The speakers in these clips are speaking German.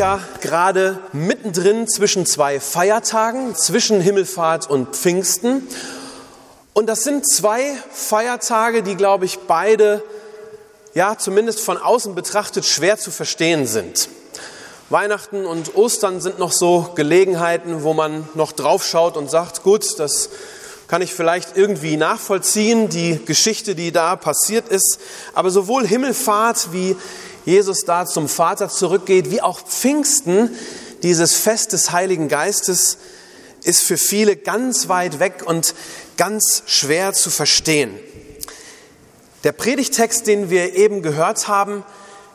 Ja, gerade mittendrin zwischen zwei Feiertagen, zwischen Himmelfahrt und Pfingsten. Und das sind zwei Feiertage, die, glaube ich, beide, ja, zumindest von außen betrachtet, schwer zu verstehen sind. Weihnachten und Ostern sind noch so Gelegenheiten, wo man noch draufschaut und sagt, gut, das kann ich vielleicht irgendwie nachvollziehen, die Geschichte, die da passiert ist. Aber sowohl Himmelfahrt wie Jesus da zum Vater zurückgeht, wie auch Pfingsten, dieses Fest des Heiligen Geistes, ist für viele ganz weit weg und ganz schwer zu verstehen. Der Predigtext, den wir eben gehört haben,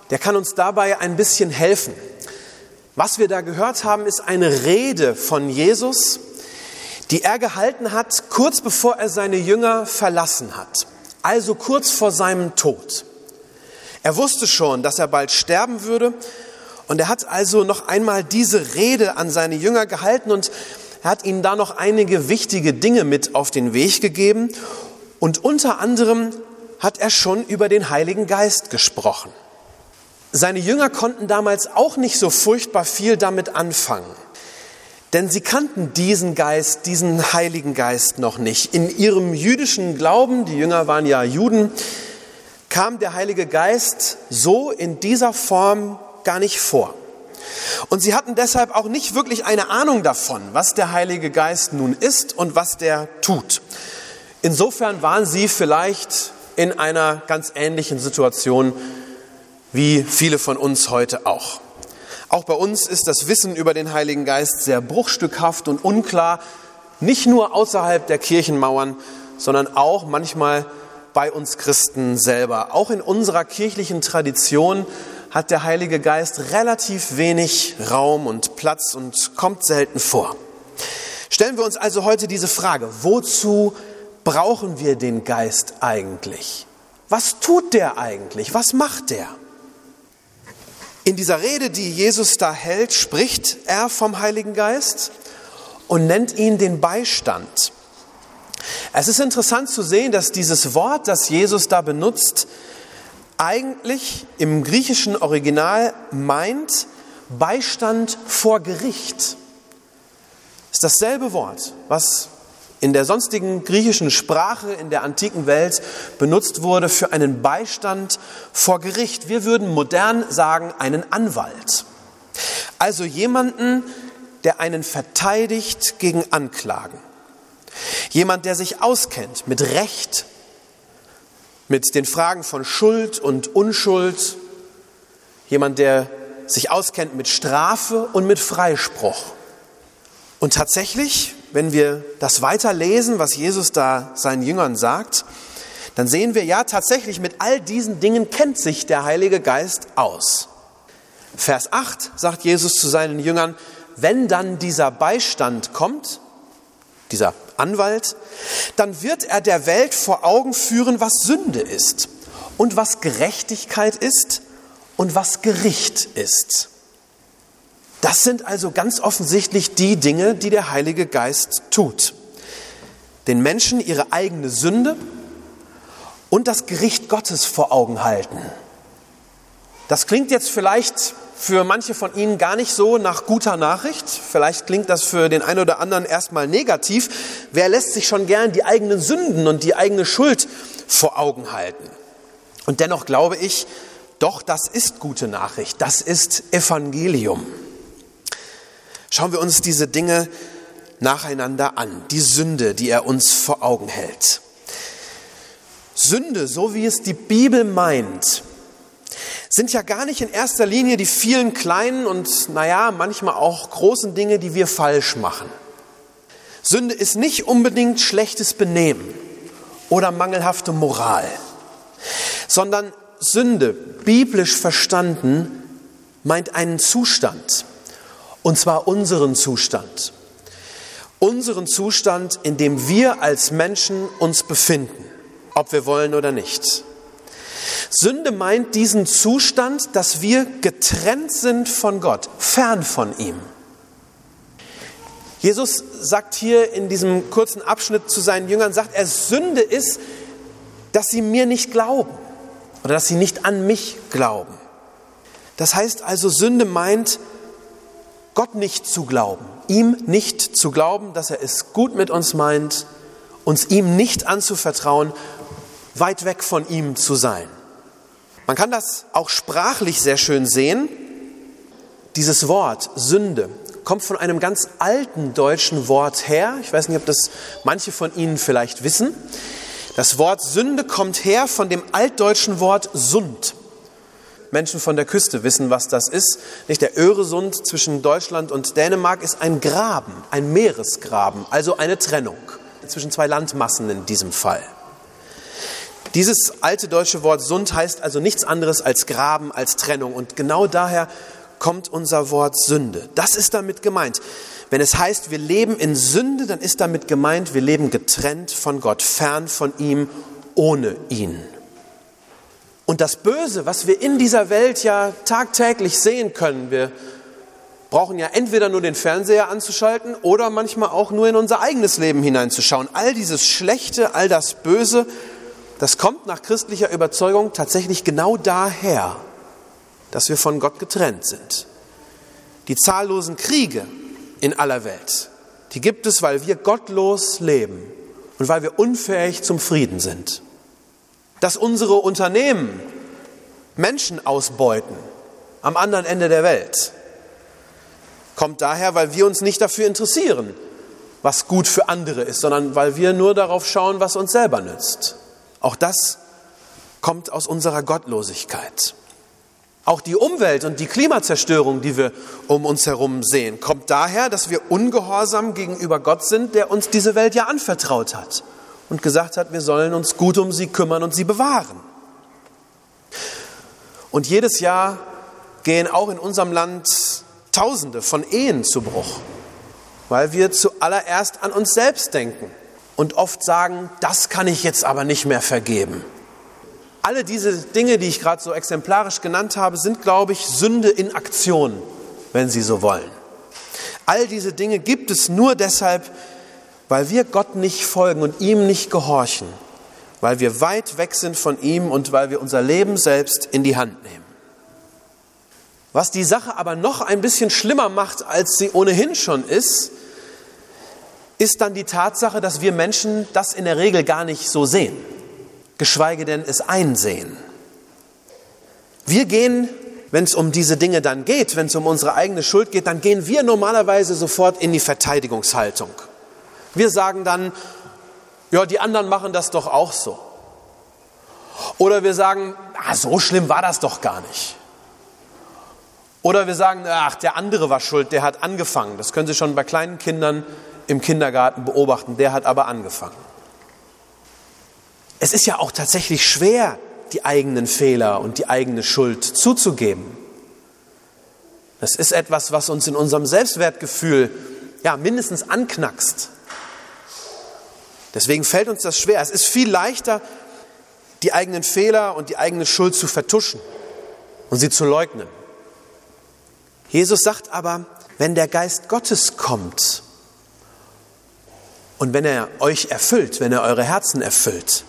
der kann uns dabei ein bisschen helfen. Was wir da gehört haben, ist eine Rede von Jesus, die er gehalten hat, kurz bevor er seine Jünger verlassen hat, also kurz vor seinem Tod. Er wusste schon, dass er bald sterben würde und er hat also noch einmal diese Rede an seine Jünger gehalten und er hat ihnen da noch einige wichtige Dinge mit auf den Weg gegeben und unter anderem hat er schon über den Heiligen Geist gesprochen. Seine Jünger konnten damals auch nicht so furchtbar viel damit anfangen. Denn sie kannten diesen Geist, diesen Heiligen Geist noch nicht. In ihrem jüdischen Glauben, die Jünger waren ja Juden, kam der Heilige Geist so in dieser Form gar nicht vor. Und sie hatten deshalb auch nicht wirklich eine Ahnung davon, was der Heilige Geist nun ist und was der tut. Insofern waren sie vielleicht in einer ganz ähnlichen Situation wie viele von uns heute auch. Auch bei uns ist das Wissen über den Heiligen Geist sehr bruchstückhaft und unklar, nicht nur außerhalb der Kirchenmauern, sondern auch manchmal bei uns Christen selber. Auch in unserer kirchlichen Tradition hat der Heilige Geist relativ wenig Raum und Platz und kommt selten vor. Stellen wir uns also heute diese Frage, wozu brauchen wir den Geist eigentlich? Was tut der eigentlich? Was macht der? In dieser Rede, die Jesus da hält, spricht er vom Heiligen Geist und nennt ihn den Beistand. Es ist interessant zu sehen, dass dieses Wort, das Jesus da benutzt, eigentlich im griechischen Original meint Beistand vor Gericht. Ist dasselbe Wort, was in der sonstigen griechischen Sprache in der antiken Welt benutzt wurde für einen Beistand vor Gericht. Wir würden modern sagen, einen Anwalt. Also jemanden, der einen verteidigt gegen Anklagen. Jemand, der sich auskennt mit Recht, mit den Fragen von Schuld und Unschuld. Jemand, der sich auskennt mit Strafe und mit Freispruch. Und tatsächlich, wenn wir das weiterlesen, was Jesus da seinen Jüngern sagt, dann sehen wir ja tatsächlich, mit all diesen Dingen kennt sich der Heilige Geist aus. Vers 8 sagt Jesus zu seinen Jüngern, wenn dann dieser Beistand kommt, dieser Anwalt, dann wird er der Welt vor Augen führen, was Sünde ist und was Gerechtigkeit ist und was Gericht ist. Das sind also ganz offensichtlich die Dinge, die der Heilige Geist tut. Den Menschen ihre eigene Sünde und das Gericht Gottes vor Augen halten. Das klingt jetzt vielleicht für manche von Ihnen gar nicht so nach guter Nachricht. Vielleicht klingt das für den einen oder anderen erstmal negativ. Wer lässt sich schon gern die eigenen Sünden und die eigene Schuld vor Augen halten? Und dennoch glaube ich, doch, das ist gute Nachricht. Das ist Evangelium. Schauen wir uns diese Dinge nacheinander an. Die Sünde, die er uns vor Augen hält. Sünde, so wie es die Bibel meint, sind ja gar nicht in erster Linie die vielen kleinen und, naja, manchmal auch großen Dinge, die wir falsch machen. Sünde ist nicht unbedingt schlechtes Benehmen oder mangelhafte Moral, sondern Sünde, biblisch verstanden, meint einen Zustand Und zwar unseren Zustand. Unseren Zustand, in dem wir als Menschen uns befinden, ob wir wollen oder nicht. Sünde meint diesen Zustand, dass wir getrennt sind von Gott, fern von ihm. Jesus sagt hier in diesem kurzen Abschnitt zu seinen Jüngern, sagt er, Sünde ist, dass sie mir nicht glauben oder dass sie nicht an mich glauben. Das heißt also, Sünde meint, Gott nicht zu glauben, ihm nicht zu glauben, dass er es gut mit uns meint, uns ihm nicht anzuvertrauen, weit weg von ihm zu sein. Man kann das auch sprachlich sehr schön sehen. Dieses Wort Sünde kommt von einem ganz alten deutschen Wort her. Ich weiß nicht, ob das manche von Ihnen vielleicht wissen. Das Wort Sünde kommt her von dem altdeutschen Wort Sund. Menschen von der Küste wissen, was das ist. Nicht der Öresund zwischen Deutschland und Dänemark ist ein Graben, ein Meeresgraben, also eine Trennung zwischen zwei Landmassen in diesem Fall. Dieses alte deutsche Wort Sund heißt also nichts anderes als Graben, als Trennung. Und genau daher kommt unser Wort Sünde. Das ist damit gemeint. Wenn es heißt, wir leben in Sünde, dann ist damit gemeint, wir leben getrennt von Gott, fern von ihm, ohne ihn. Und das Böse, was wir in dieser Welt ja tagtäglich sehen können, wir brauchen ja entweder nur den Fernseher anzuschalten oder manchmal auch nur in unser eigenes Leben hineinzuschauen. All dieses Schlechte, all das Böse, das kommt nach christlicher Überzeugung tatsächlich genau daher, dass wir von Gott getrennt sind. Die zahllosen Kriege in aller Welt, die gibt es, weil wir gottlos leben und weil wir unfähig zum Frieden sind. Dass unsere Unternehmen Menschen ausbeuten am anderen Ende der Welt, kommt daher, weil wir uns nicht dafür interessieren, was gut für andere ist, sondern weil wir nur darauf schauen, was uns selber nützt. Auch das kommt aus unserer Gottlosigkeit. Auch die Umwelt und die Klimazerstörung, die wir um uns herum sehen, kommt daher, dass wir ungehorsam gegenüber Gott sind, der uns diese Welt ja anvertraut hat und gesagt hat, wir sollen uns gut um sie kümmern und sie bewahren. Und jedes Jahr gehen auch in unserem Land Tausende von Ehen zu Bruch, weil wir zuallererst an uns selbst denken und oft sagen, das kann ich jetzt aber nicht mehr vergeben. Alle diese Dinge, die ich gerade so exemplarisch genannt habe, sind, glaube ich, Sünde in Aktion, wenn Sie so wollen. All diese Dinge gibt es nur deshalb, weil wir Gott nicht folgen und ihm nicht gehorchen, weil wir weit weg sind von ihm und weil wir unser Leben selbst in die Hand nehmen. Was die Sache aber noch ein bisschen schlimmer macht, als sie ohnehin schon ist, ist dann die Tatsache, dass wir Menschen das in der Regel gar nicht so sehen, geschweige denn es einsehen. Wir gehen, wenn es um diese Dinge dann geht, wenn es um unsere eigene Schuld geht, dann gehen wir normalerweise sofort in die Verteidigungshaltung. Wir sagen dann, ja, die anderen machen das doch auch so. Oder wir sagen, ah, so schlimm war das doch gar nicht. Oder wir sagen, ach, der andere war schuld, der hat angefangen. Das können Sie schon bei kleinen Kindern im Kindergarten beobachten, der hat aber angefangen. Es ist ja auch tatsächlich schwer, die eigenen Fehler und die eigene Schuld zuzugeben. Das ist etwas, was uns in unserem Selbstwertgefühl ja mindestens anknackst. Deswegen fällt uns das schwer. Es ist viel leichter, die eigenen Fehler und die eigene Schuld zu vertuschen und sie zu leugnen. Jesus sagt aber, wenn der Geist Gottes kommt, und wenn er euch erfüllt, wenn er eure Herzen erfüllt,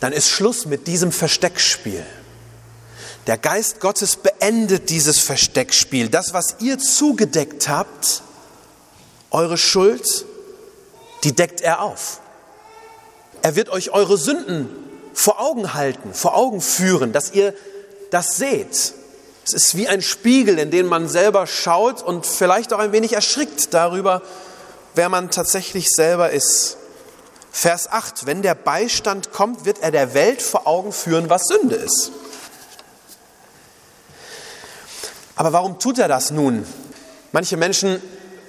dann ist Schluss mit diesem Versteckspiel. Der Geist Gottes beendet dieses Versteckspiel. Das, was ihr zugedeckt habt, eure Schuld, die deckt er auf. Er wird euch eure Sünden vor Augen halten, vor Augen führen, dass ihr das seht. Es ist wie ein Spiegel, in den man selber schaut und vielleicht auch ein wenig erschrickt darüber, wer man tatsächlich selber ist. Vers 8, wenn der Beistand kommt, wird er der Welt vor Augen führen, was Sünde ist. Aber warum tut er das nun? Manche Menschen,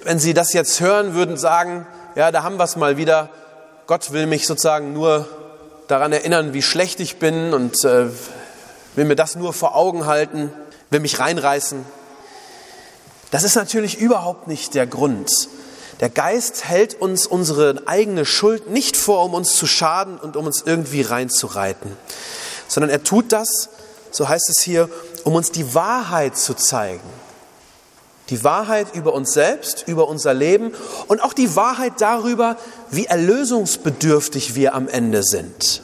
wenn sie das jetzt hören, würden sagen, ja, da haben wir es mal wieder. Gott will mich sozusagen nur daran erinnern, wie schlecht ich bin und äh, will mir das nur vor Augen halten, will mich reinreißen. Das ist natürlich überhaupt nicht der Grund. Der Geist hält uns unsere eigene Schuld nicht vor, um uns zu schaden und um uns irgendwie reinzureiten, sondern er tut das, so heißt es hier, um uns die Wahrheit zu zeigen. Die Wahrheit über uns selbst, über unser Leben und auch die Wahrheit darüber, wie erlösungsbedürftig wir am Ende sind.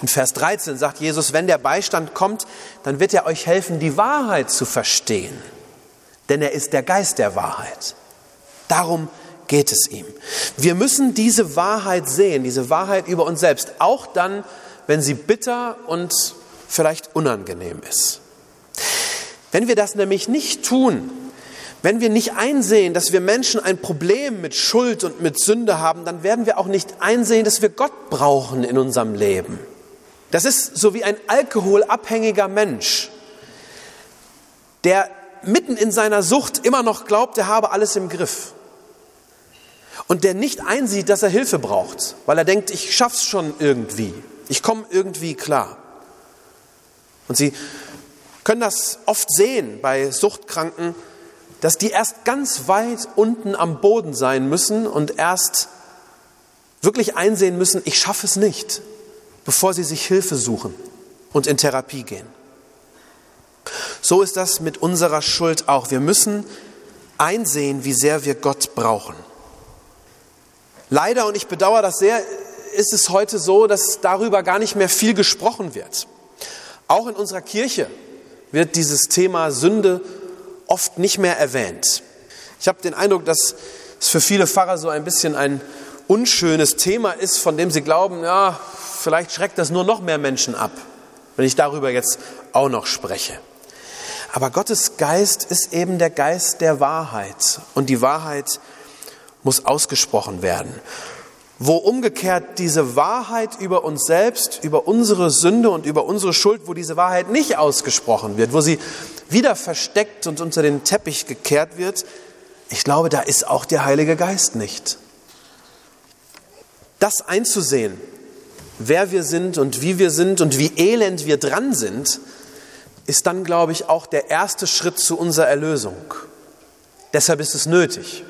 In Vers 13 sagt Jesus, wenn der Beistand kommt, dann wird er euch helfen, die Wahrheit zu verstehen. Denn er ist der Geist der Wahrheit. Darum geht es ihm. Wir müssen diese Wahrheit sehen, diese Wahrheit über uns selbst, auch dann, wenn sie bitter und vielleicht unangenehm ist. Wenn wir das nämlich nicht tun, wenn wir nicht einsehen, dass wir Menschen ein Problem mit Schuld und mit Sünde haben, dann werden wir auch nicht einsehen, dass wir Gott brauchen in unserem Leben. Das ist so wie ein alkoholabhängiger Mensch, der mitten in seiner Sucht immer noch glaubt, er habe alles im Griff. Und der nicht einsieht, dass er Hilfe braucht, weil er denkt, ich schaff's schon irgendwie. Ich komme irgendwie klar. Und Sie können das oft sehen bei Suchtkranken, dass die erst ganz weit unten am Boden sein müssen und erst wirklich einsehen müssen, ich schaffe es nicht, bevor sie sich Hilfe suchen und in Therapie gehen. So ist das mit unserer Schuld auch. Wir müssen einsehen, wie sehr wir Gott brauchen. Leider, und ich bedauere das sehr, ist es heute so, dass darüber gar nicht mehr viel gesprochen wird. Auch in unserer Kirche wird dieses Thema Sünde oft nicht mehr erwähnt. Ich habe den Eindruck, dass es für viele Pfarrer so ein bisschen ein unschönes Thema ist, von dem sie glauben, ja, vielleicht schreckt das nur noch mehr Menschen ab, wenn ich darüber jetzt auch noch spreche. Aber Gottes Geist ist eben der Geist der Wahrheit und die Wahrheit muss ausgesprochen werden wo umgekehrt diese Wahrheit über uns selbst, über unsere Sünde und über unsere Schuld, wo diese Wahrheit nicht ausgesprochen wird, wo sie wieder versteckt und unter den Teppich gekehrt wird, ich glaube, da ist auch der Heilige Geist nicht. Das einzusehen, wer wir sind und wie wir sind und wie elend wir dran sind, ist dann, glaube ich, auch der erste Schritt zu unserer Erlösung. Deshalb ist es nötig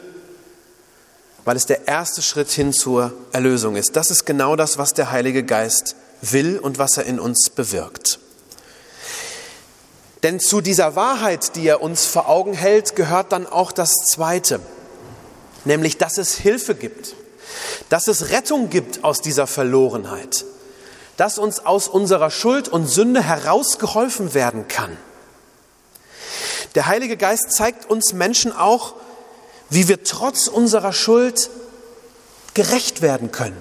weil es der erste Schritt hin zur Erlösung ist. Das ist genau das, was der Heilige Geist will und was er in uns bewirkt. Denn zu dieser Wahrheit, die er uns vor Augen hält, gehört dann auch das Zweite, nämlich dass es Hilfe gibt, dass es Rettung gibt aus dieser Verlorenheit, dass uns aus unserer Schuld und Sünde herausgeholfen werden kann. Der Heilige Geist zeigt uns Menschen auch, wie wir trotz unserer Schuld gerecht werden können,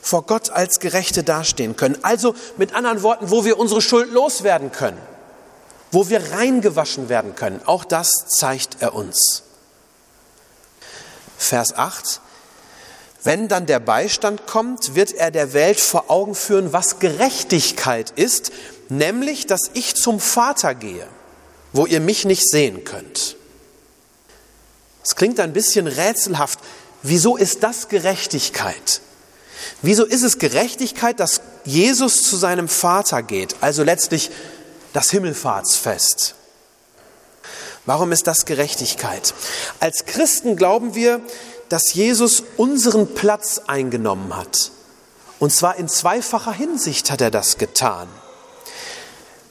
vor Gott als Gerechte dastehen können. Also mit anderen Worten, wo wir unsere Schuld loswerden können, wo wir reingewaschen werden können. Auch das zeigt er uns. Vers 8. Wenn dann der Beistand kommt, wird er der Welt vor Augen führen, was Gerechtigkeit ist, nämlich, dass ich zum Vater gehe, wo ihr mich nicht sehen könnt. Es klingt ein bisschen rätselhaft. Wieso ist das Gerechtigkeit? Wieso ist es Gerechtigkeit, dass Jesus zu seinem Vater geht, also letztlich das Himmelfahrtsfest? Warum ist das Gerechtigkeit? Als Christen glauben wir, dass Jesus unseren Platz eingenommen hat. Und zwar in zweifacher Hinsicht hat er das getan.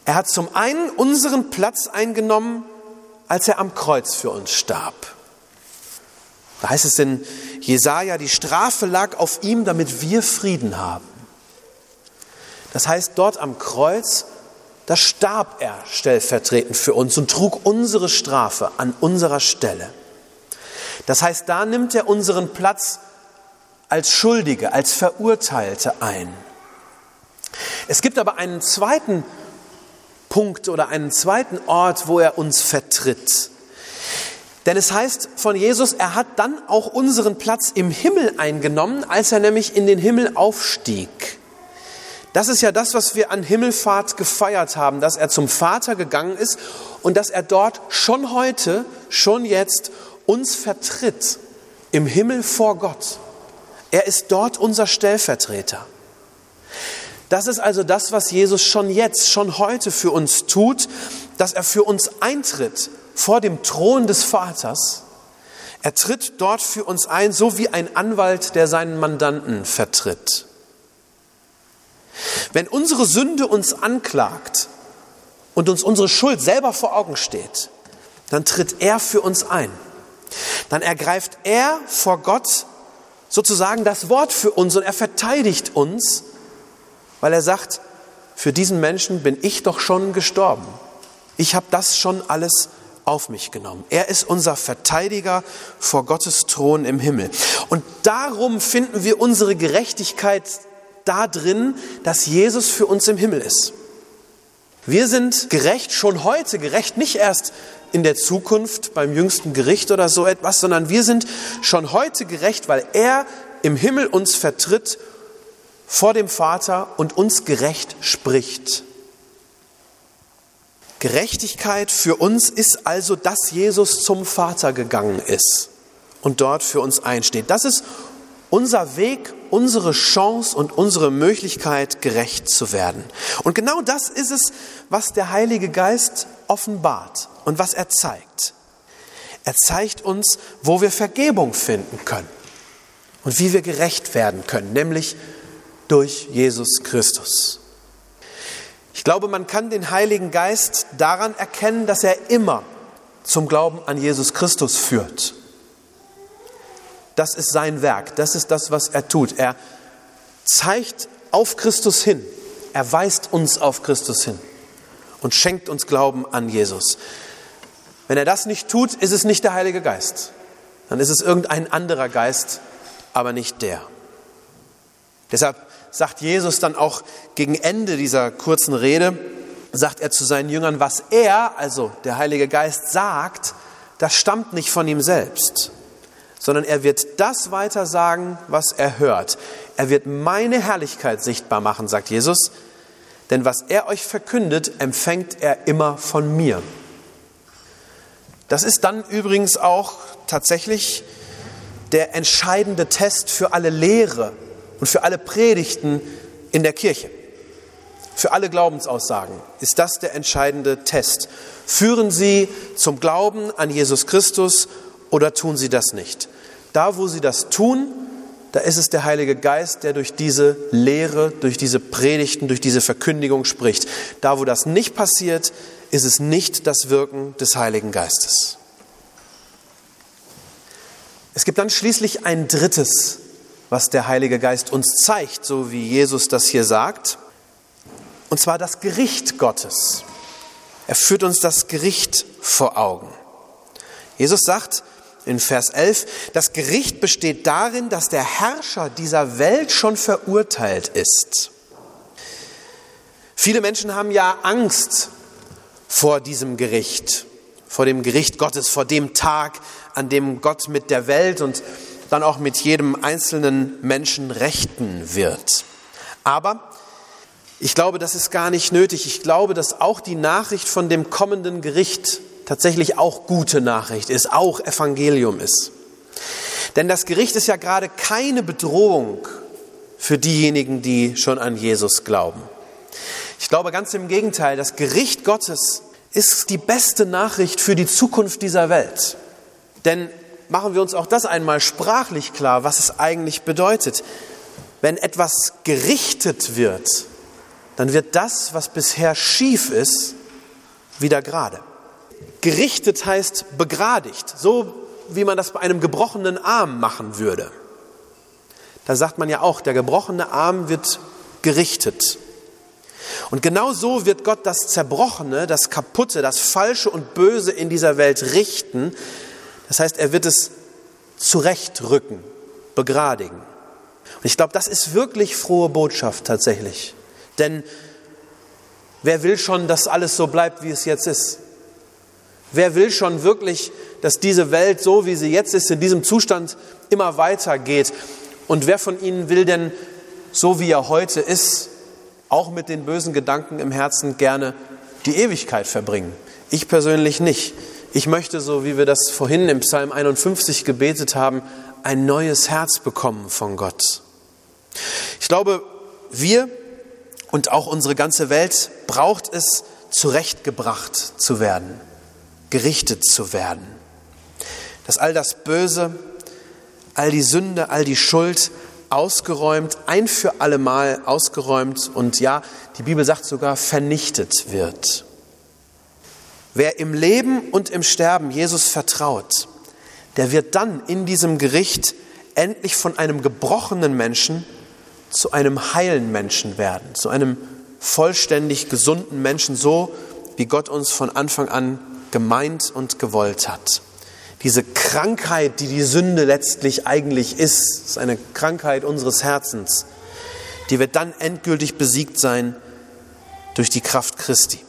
Er hat zum einen unseren Platz eingenommen, als er am Kreuz für uns starb. Da heißt es in Jesaja, die Strafe lag auf ihm, damit wir Frieden haben. Das heißt, dort am Kreuz, da starb er stellvertretend für uns und trug unsere Strafe an unserer Stelle. Das heißt, da nimmt er unseren Platz als Schuldige, als Verurteilte ein. Es gibt aber einen zweiten Punkt oder einen zweiten Ort, wo er uns vertritt. Denn es heißt von Jesus, er hat dann auch unseren Platz im Himmel eingenommen, als er nämlich in den Himmel aufstieg. Das ist ja das, was wir an Himmelfahrt gefeiert haben, dass er zum Vater gegangen ist und dass er dort schon heute, schon jetzt uns vertritt im Himmel vor Gott. Er ist dort unser Stellvertreter. Das ist also das, was Jesus schon jetzt, schon heute für uns tut, dass er für uns eintritt vor dem Thron des Vaters. Er tritt dort für uns ein, so wie ein Anwalt, der seinen Mandanten vertritt. Wenn unsere Sünde uns anklagt und uns unsere Schuld selber vor Augen steht, dann tritt er für uns ein. Dann ergreift er vor Gott sozusagen das Wort für uns und er verteidigt uns, weil er sagt, für diesen Menschen bin ich doch schon gestorben. Ich habe das schon alles auf mich genommen. Er ist unser Verteidiger vor Gottes Thron im Himmel. Und darum finden wir unsere Gerechtigkeit da drin, dass Jesus für uns im Himmel ist. Wir sind gerecht schon heute, gerecht nicht erst in der Zukunft beim jüngsten Gericht oder so etwas, sondern wir sind schon heute gerecht, weil er im Himmel uns vertritt vor dem Vater und uns gerecht spricht. Gerechtigkeit für uns ist also, dass Jesus zum Vater gegangen ist und dort für uns einsteht. Das ist unser Weg, unsere Chance und unsere Möglichkeit, gerecht zu werden. Und genau das ist es, was der Heilige Geist offenbart und was er zeigt. Er zeigt uns, wo wir Vergebung finden können und wie wir gerecht werden können, nämlich durch Jesus Christus. Ich glaube, man kann den Heiligen Geist daran erkennen, dass er immer zum Glauben an Jesus Christus führt. Das ist sein Werk, das ist das, was er tut. Er zeigt auf Christus hin, er weist uns auf Christus hin und schenkt uns Glauben an Jesus. Wenn er das nicht tut, ist es nicht der Heilige Geist. Dann ist es irgendein anderer Geist, aber nicht der. Deshalb sagt Jesus dann auch gegen Ende dieser kurzen Rede, sagt er zu seinen Jüngern, was er, also der Heilige Geist, sagt, das stammt nicht von ihm selbst, sondern er wird das weiter sagen, was er hört. Er wird meine Herrlichkeit sichtbar machen, sagt Jesus, denn was er euch verkündet, empfängt er immer von mir. Das ist dann übrigens auch tatsächlich der entscheidende Test für alle Lehre und für alle Predigten in der Kirche. Für alle Glaubensaussagen ist das der entscheidende Test. Führen Sie zum Glauben an Jesus Christus oder tun sie das nicht? Da, wo sie das tun, da ist es der Heilige Geist, der durch diese Lehre, durch diese Predigten, durch diese Verkündigung spricht. Da, wo das nicht passiert, ist es nicht das Wirken des Heiligen Geistes. Es gibt dann schließlich ein drittes, was der Heilige Geist uns zeigt, so wie Jesus das hier sagt, und zwar das Gericht Gottes. Er führt uns das Gericht vor Augen. Jesus sagt, in Vers 11, das Gericht besteht darin, dass der Herrscher dieser Welt schon verurteilt ist. Viele Menschen haben ja Angst vor diesem Gericht, vor dem Gericht Gottes, vor dem Tag, an dem Gott mit der Welt und dann auch mit jedem einzelnen Menschen rechten wird. Aber ich glaube, das ist gar nicht nötig. Ich glaube, dass auch die Nachricht von dem kommenden Gericht tatsächlich auch gute Nachricht ist, auch Evangelium ist. Denn das Gericht ist ja gerade keine Bedrohung für diejenigen, die schon an Jesus glauben. Ich glaube ganz im Gegenteil, das Gericht Gottes ist die beste Nachricht für die Zukunft dieser Welt. Denn machen wir uns auch das einmal sprachlich klar, was es eigentlich bedeutet. Wenn etwas gerichtet wird, dann wird das, was bisher schief ist, wieder gerade. Gerichtet heißt begradigt, so wie man das bei einem gebrochenen Arm machen würde. Da sagt man ja auch, der gebrochene Arm wird gerichtet. Und genau so wird Gott das Zerbrochene, das Kaputte, das Falsche und Böse in dieser Welt richten. Das heißt, er wird es zurechtrücken, begradigen. Und ich glaube, das ist wirklich frohe Botschaft tatsächlich. Denn wer will schon, dass alles so bleibt, wie es jetzt ist? Wer will schon wirklich, dass diese Welt, so wie sie jetzt ist, in diesem Zustand immer weitergeht? Und wer von Ihnen will denn, so wie er heute ist, auch mit den bösen Gedanken im Herzen gerne die Ewigkeit verbringen? Ich persönlich nicht. Ich möchte, so wie wir das vorhin im Psalm 51 gebetet haben, ein neues Herz bekommen von Gott. Ich glaube, wir und auch unsere ganze Welt braucht es, zurechtgebracht zu werden. gerichtet zu werden. Dass all das Böse, all die Sünde, all die Schuld ausgeräumt, ein für allemal ausgeräumt und ja, die Bibel sagt sogar vernichtet wird. Wer im Leben und im Sterben Jesus vertraut, der wird dann in diesem Gericht endlich von einem gebrochenen Menschen zu einem heilen Menschen werden, zu einem vollständig gesunden Menschen, so wie Gott uns von Anfang an gemeint und gewollt hat. Diese Krankheit, die die Sünde letztlich eigentlich ist, ist eine Krankheit unseres Herzens, die wird dann endgültig besiegt sein durch die Kraft Christi.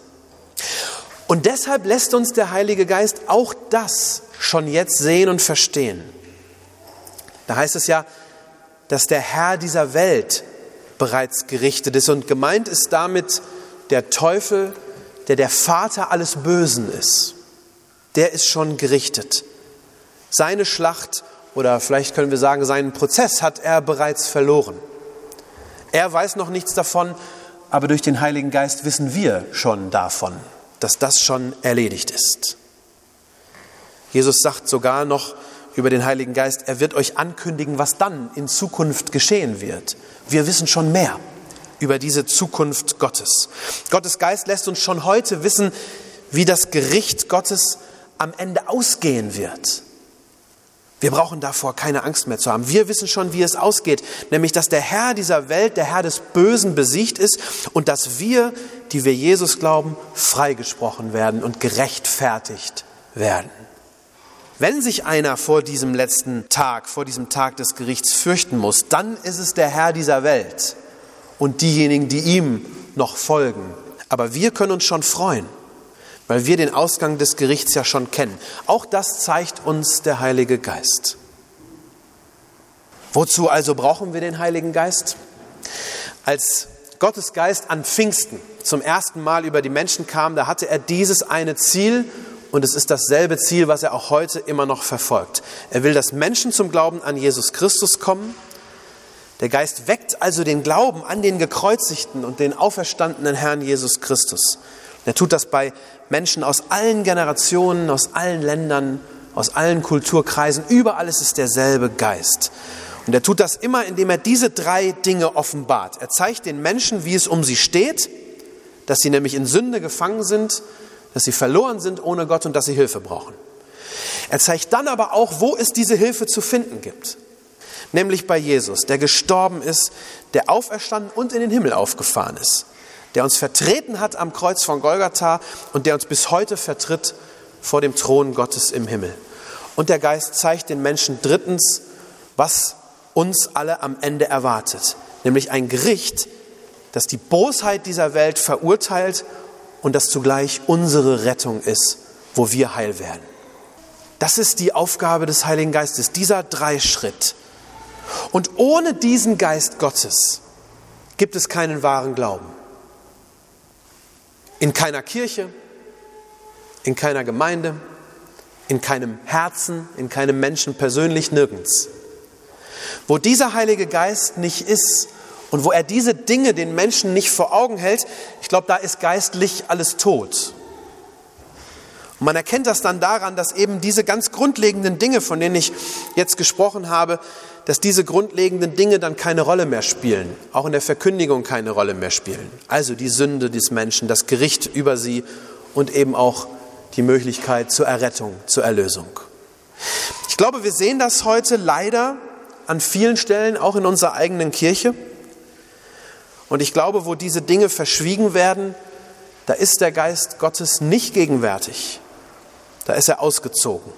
Und deshalb lässt uns der Heilige Geist auch das schon jetzt sehen und verstehen. Da heißt es ja, dass der Herr dieser Welt bereits gerichtet ist und gemeint ist damit der Teufel, der der Vater alles Bösen ist. Der ist schon gerichtet. Seine Schlacht oder vielleicht können wir sagen, seinen Prozess hat er bereits verloren. Er weiß noch nichts davon, aber durch den Heiligen Geist wissen wir schon davon, dass das schon erledigt ist. Jesus sagt sogar noch über den Heiligen Geist, er wird euch ankündigen, was dann in Zukunft geschehen wird. Wir wissen schon mehr über diese Zukunft Gottes. Gottes Geist lässt uns schon heute wissen, wie das Gericht Gottes am Ende ausgehen wird. Wir brauchen davor keine Angst mehr zu haben. Wir wissen schon, wie es ausgeht, nämlich dass der Herr dieser Welt, der Herr des Bösen besiegt ist und dass wir, die wir Jesus glauben, freigesprochen werden und gerechtfertigt werden. Wenn sich einer vor diesem letzten Tag, vor diesem Tag des Gerichts fürchten muss, dann ist es der Herr dieser Welt und diejenigen, die ihm noch folgen. Aber wir können uns schon freuen weil wir den Ausgang des Gerichts ja schon kennen. Auch das zeigt uns der Heilige Geist. Wozu also brauchen wir den Heiligen Geist? Als Gottes Geist an Pfingsten zum ersten Mal über die Menschen kam, da hatte er dieses eine Ziel und es ist dasselbe Ziel, was er auch heute immer noch verfolgt. Er will, dass Menschen zum Glauben an Jesus Christus kommen. Der Geist weckt also den Glauben an den gekreuzigten und den auferstandenen Herrn Jesus Christus. Er tut das bei Menschen aus allen Generationen, aus allen Ländern, aus allen Kulturkreisen. Überall ist es derselbe Geist. Und er tut das immer, indem er diese drei Dinge offenbart. Er zeigt den Menschen, wie es um sie steht, dass sie nämlich in Sünde gefangen sind, dass sie verloren sind ohne Gott und dass sie Hilfe brauchen. Er zeigt dann aber auch, wo es diese Hilfe zu finden gibt. Nämlich bei Jesus, der gestorben ist, der auferstanden und in den Himmel aufgefahren ist der uns vertreten hat am Kreuz von Golgatha und der uns bis heute vertritt vor dem Thron Gottes im Himmel. Und der Geist zeigt den Menschen drittens, was uns alle am Ende erwartet, nämlich ein Gericht, das die Bosheit dieser Welt verurteilt und das zugleich unsere Rettung ist, wo wir heil werden. Das ist die Aufgabe des Heiligen Geistes, dieser Dreischritt. Und ohne diesen Geist Gottes gibt es keinen wahren Glauben. In keiner Kirche, in keiner Gemeinde, in keinem Herzen, in keinem Menschen persönlich, nirgends. Wo dieser Heilige Geist nicht ist und wo er diese Dinge den Menschen nicht vor Augen hält, ich glaube, da ist geistlich alles tot. Und man erkennt das dann daran, dass eben diese ganz grundlegenden Dinge, von denen ich jetzt gesprochen habe, dass diese grundlegenden Dinge dann keine Rolle mehr spielen, auch in der Verkündigung keine Rolle mehr spielen. Also die Sünde des Menschen, das Gericht über sie und eben auch die Möglichkeit zur Errettung, zur Erlösung. Ich glaube, wir sehen das heute leider an vielen Stellen, auch in unserer eigenen Kirche. Und ich glaube, wo diese Dinge verschwiegen werden, da ist der Geist Gottes nicht gegenwärtig. Da ist er ausgezogen.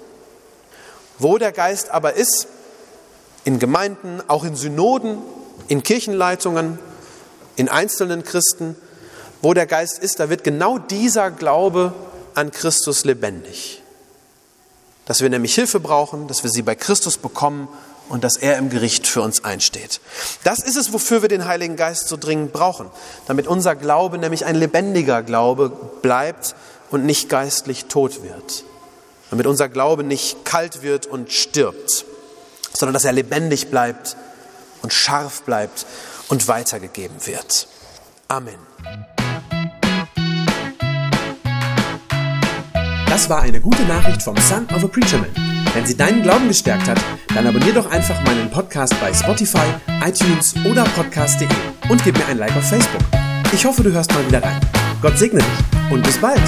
Wo der Geist aber ist, in Gemeinden, auch in Synoden, in Kirchenleitungen, in einzelnen Christen, wo der Geist ist, da wird genau dieser Glaube an Christus lebendig. Dass wir nämlich Hilfe brauchen, dass wir sie bei Christus bekommen und dass er im Gericht für uns einsteht. Das ist es, wofür wir den Heiligen Geist so dringend brauchen, damit unser Glaube nämlich ein lebendiger Glaube bleibt und nicht geistlich tot wird, damit unser Glaube nicht kalt wird und stirbt sondern dass er lebendig bleibt und scharf bleibt und weitergegeben wird. Amen. Das war eine gute Nachricht vom Son of a Preacher Man. Wenn sie deinen Glauben gestärkt hat, dann abonnier doch einfach meinen Podcast bei Spotify, iTunes oder podcast.de und gib mir ein Like auf Facebook. Ich hoffe, du hörst mal wieder rein. Gott segne dich und bis bald.